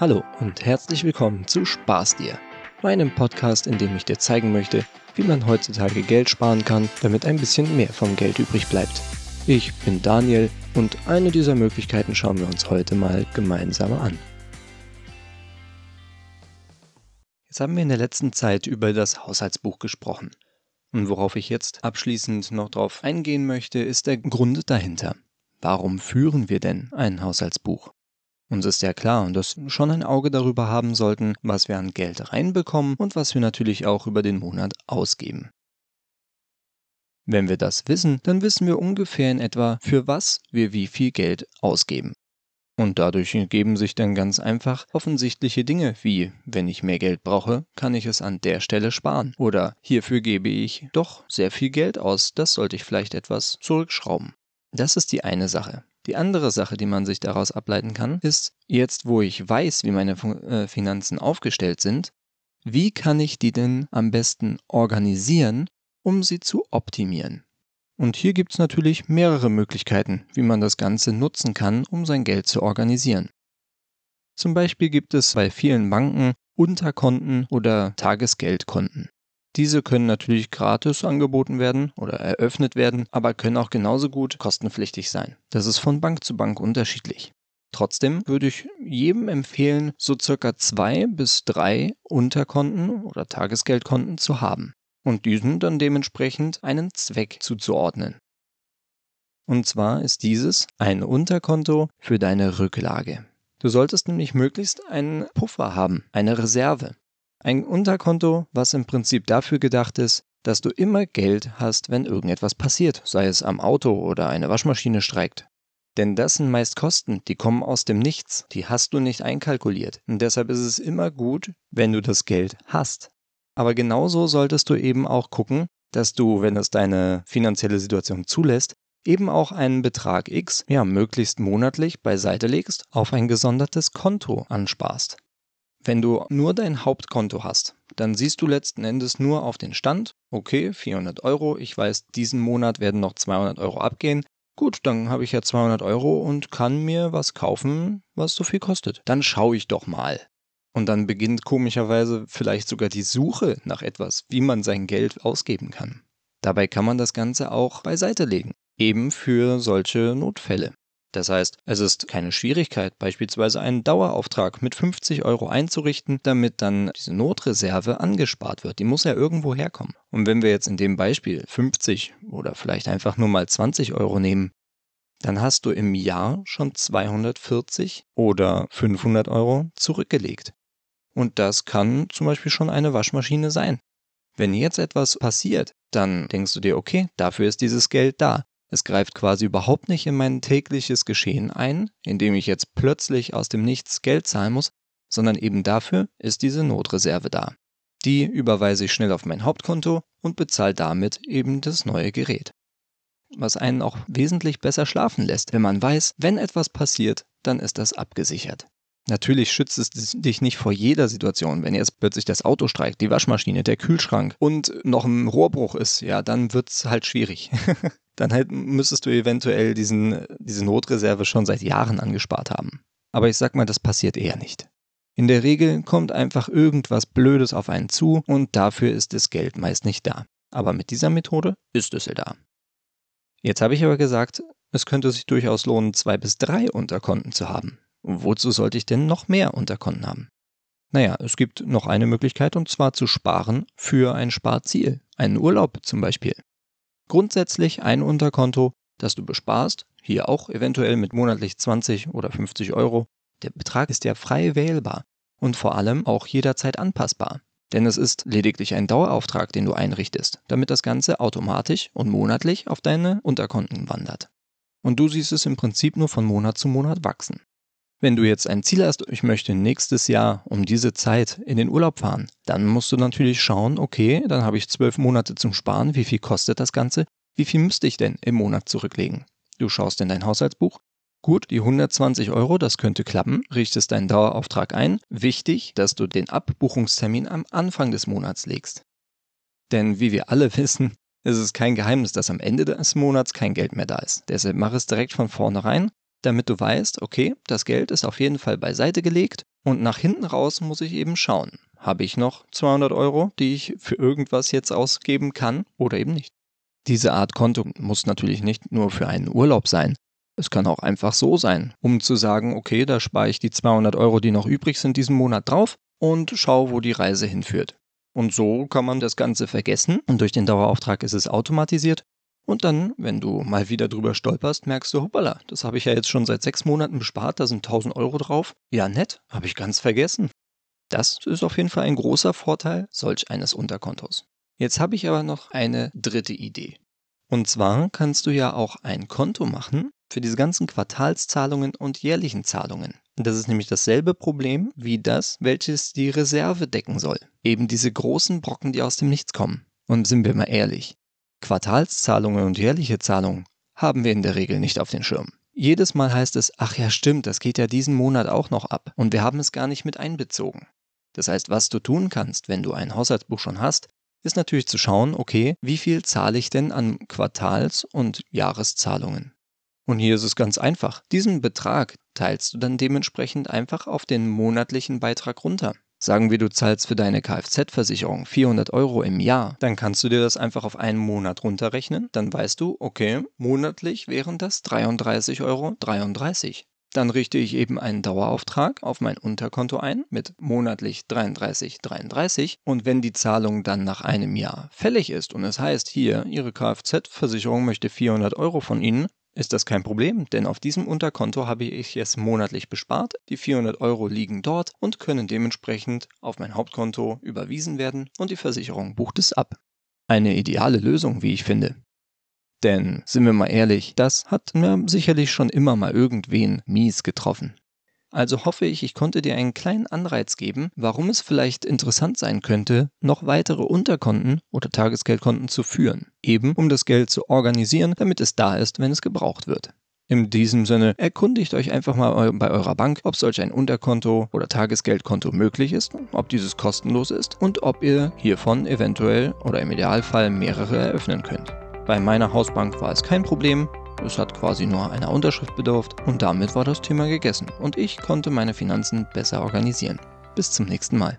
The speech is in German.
Hallo und herzlich willkommen zu Spaß dir, meinem Podcast, in dem ich dir zeigen möchte, wie man heutzutage Geld sparen kann, damit ein bisschen mehr vom Geld übrig bleibt. Ich bin Daniel und eine dieser Möglichkeiten schauen wir uns heute mal gemeinsam an. Jetzt haben wir in der letzten Zeit über das Haushaltsbuch gesprochen. Und worauf ich jetzt abschließend noch drauf eingehen möchte, ist der Grund dahinter. Warum führen wir denn ein Haushaltsbuch? Uns ist ja klar, dass wir schon ein Auge darüber haben sollten, was wir an Geld reinbekommen und was wir natürlich auch über den Monat ausgeben. Wenn wir das wissen, dann wissen wir ungefähr in etwa, für was wir wie viel Geld ausgeben. Und dadurch ergeben sich dann ganz einfach offensichtliche Dinge wie, wenn ich mehr Geld brauche, kann ich es an der Stelle sparen. Oder hierfür gebe ich doch sehr viel Geld aus, das sollte ich vielleicht etwas zurückschrauben. Das ist die eine Sache. Die andere Sache, die man sich daraus ableiten kann, ist, jetzt wo ich weiß, wie meine äh, Finanzen aufgestellt sind, wie kann ich die denn am besten organisieren, um sie zu optimieren? Und hier gibt es natürlich mehrere Möglichkeiten, wie man das Ganze nutzen kann, um sein Geld zu organisieren. Zum Beispiel gibt es bei vielen Banken Unterkonten oder Tagesgeldkonten. Diese können natürlich gratis angeboten werden oder eröffnet werden, aber können auch genauso gut kostenpflichtig sein. Das ist von Bank zu Bank unterschiedlich. Trotzdem würde ich jedem empfehlen, so circa zwei bis drei Unterkonten oder Tagesgeldkonten zu haben und diesen dann dementsprechend einen Zweck zuzuordnen. Und zwar ist dieses ein Unterkonto für deine Rücklage. Du solltest nämlich möglichst einen Puffer haben, eine Reserve. Ein Unterkonto, was im Prinzip dafür gedacht ist, dass du immer Geld hast, wenn irgendetwas passiert, sei es am Auto oder eine Waschmaschine streikt. Denn das sind meist Kosten, die kommen aus dem Nichts, die hast du nicht einkalkuliert. Und deshalb ist es immer gut, wenn du das Geld hast. Aber genauso solltest du eben auch gucken, dass du, wenn es deine finanzielle Situation zulässt, eben auch einen Betrag X, ja, möglichst monatlich beiseite legst, auf ein gesondertes Konto ansparst. Wenn du nur dein Hauptkonto hast, dann siehst du letzten Endes nur auf den Stand, okay, 400 Euro, ich weiß, diesen Monat werden noch 200 Euro abgehen. Gut, dann habe ich ja 200 Euro und kann mir was kaufen, was so viel kostet. Dann schaue ich doch mal. Und dann beginnt komischerweise vielleicht sogar die Suche nach etwas, wie man sein Geld ausgeben kann. Dabei kann man das Ganze auch beiseite legen, eben für solche Notfälle. Das heißt, es ist keine Schwierigkeit, beispielsweise einen Dauerauftrag mit 50 Euro einzurichten, damit dann diese Notreserve angespart wird. Die muss ja irgendwo herkommen. Und wenn wir jetzt in dem Beispiel 50 oder vielleicht einfach nur mal 20 Euro nehmen, dann hast du im Jahr schon 240 oder 500 Euro zurückgelegt. Und das kann zum Beispiel schon eine Waschmaschine sein. Wenn jetzt etwas passiert, dann denkst du dir, okay, dafür ist dieses Geld da. Es greift quasi überhaupt nicht in mein tägliches Geschehen ein, indem ich jetzt plötzlich aus dem Nichts Geld zahlen muss, sondern eben dafür ist diese Notreserve da. Die überweise ich schnell auf mein Hauptkonto und bezahle damit eben das neue Gerät. Was einen auch wesentlich besser schlafen lässt, wenn man weiß, wenn etwas passiert, dann ist das abgesichert. Natürlich schützt es dich nicht vor jeder Situation. Wenn jetzt plötzlich das Auto streikt, die Waschmaschine, der Kühlschrank und noch ein Rohrbruch ist, ja, dann wird es halt schwierig. dann halt müsstest du eventuell diesen, diese Notreserve schon seit Jahren angespart haben. Aber ich sag mal, das passiert eher nicht. In der Regel kommt einfach irgendwas Blödes auf einen zu und dafür ist das Geld meist nicht da. Aber mit dieser Methode ist es da. Jetzt habe ich aber gesagt, es könnte sich durchaus lohnen, zwei bis drei Unterkonten zu haben. Wozu sollte ich denn noch mehr Unterkonten haben? Naja, es gibt noch eine Möglichkeit und zwar zu sparen für ein Sparziel, einen Urlaub zum Beispiel. Grundsätzlich ein Unterkonto, das du besparst, hier auch eventuell mit monatlich 20 oder 50 Euro. Der Betrag ist ja frei wählbar und vor allem auch jederzeit anpassbar. Denn es ist lediglich ein Dauerauftrag, den du einrichtest, damit das Ganze automatisch und monatlich auf deine Unterkonten wandert. Und du siehst es im Prinzip nur von Monat zu Monat wachsen. Wenn du jetzt ein Ziel hast, ich möchte nächstes Jahr um diese Zeit in den Urlaub fahren, dann musst du natürlich schauen, okay, dann habe ich zwölf Monate zum Sparen, wie viel kostet das Ganze, wie viel müsste ich denn im Monat zurücklegen? Du schaust in dein Haushaltsbuch, Gut, die 120 Euro, das könnte klappen, richtest deinen Dauerauftrag ein. Wichtig, dass du den Abbuchungstermin am Anfang des Monats legst. Denn wie wir alle wissen, ist es kein Geheimnis, dass am Ende des Monats kein Geld mehr da ist. Deshalb mach es direkt von vornherein damit du weißt, okay, das Geld ist auf jeden Fall beiseite gelegt und nach hinten raus muss ich eben schauen. Habe ich noch 200 Euro, die ich für irgendwas jetzt ausgeben kann oder eben nicht? Diese Art Konto muss natürlich nicht nur für einen Urlaub sein. Es kann auch einfach so sein, um zu sagen, okay, da spare ich die 200 Euro, die noch übrig sind, diesen Monat drauf und schau, wo die Reise hinführt. Und so kann man das Ganze vergessen und durch den Dauerauftrag ist es automatisiert. Und dann, wenn du mal wieder drüber stolperst, merkst du, hoppala, das habe ich ja jetzt schon seit sechs Monaten bespart, da sind 1000 Euro drauf. Ja, nett, habe ich ganz vergessen. Das ist auf jeden Fall ein großer Vorteil solch eines Unterkontos. Jetzt habe ich aber noch eine dritte Idee. Und zwar kannst du ja auch ein Konto machen für diese ganzen Quartalszahlungen und jährlichen Zahlungen. Das ist nämlich dasselbe Problem wie das, welches die Reserve decken soll. Eben diese großen Brocken, die aus dem Nichts kommen. Und sind wir mal ehrlich, Quartalszahlungen und jährliche Zahlungen haben wir in der Regel nicht auf den Schirm. Jedes Mal heißt es, ach ja stimmt, das geht ja diesen Monat auch noch ab und wir haben es gar nicht mit einbezogen. Das heißt, was du tun kannst, wenn du ein Haushaltsbuch schon hast, ist natürlich zu schauen, okay, wie viel zahle ich denn an Quartals- und Jahreszahlungen? Und hier ist es ganz einfach. Diesen Betrag teilst du dann dementsprechend einfach auf den monatlichen Beitrag runter. Sagen wir, du zahlst für deine Kfz-Versicherung 400 Euro im Jahr, dann kannst du dir das einfach auf einen Monat runterrechnen. Dann weißt du, okay, monatlich wären das 33,33 Euro. Dann richte ich eben einen Dauerauftrag auf mein Unterkonto ein mit monatlich 33,33 33. und wenn die Zahlung dann nach einem Jahr fällig ist und es heißt hier, Ihre Kfz-Versicherung möchte 400 Euro von Ihnen, ist das kein Problem, denn auf diesem Unterkonto habe ich es monatlich bespart. Die 400 Euro liegen dort und können dementsprechend auf mein Hauptkonto überwiesen werden und die Versicherung bucht es ab. Eine ideale Lösung, wie ich finde. Denn, sind wir mal ehrlich, das hat mir sicherlich schon immer mal irgendwen mies getroffen. Also hoffe ich, ich konnte dir einen kleinen Anreiz geben, warum es vielleicht interessant sein könnte, noch weitere Unterkonten oder Tagesgeldkonten zu führen. Eben um das Geld zu organisieren, damit es da ist, wenn es gebraucht wird. In diesem Sinne, erkundigt euch einfach mal bei eurer Bank, ob solch ein Unterkonto oder Tagesgeldkonto möglich ist, ob dieses kostenlos ist und ob ihr hiervon eventuell oder im Idealfall mehrere eröffnen könnt. Bei meiner Hausbank war es kein Problem. Es hat quasi nur einer Unterschrift bedurft und damit war das Thema gegessen und ich konnte meine Finanzen besser organisieren. Bis zum nächsten Mal.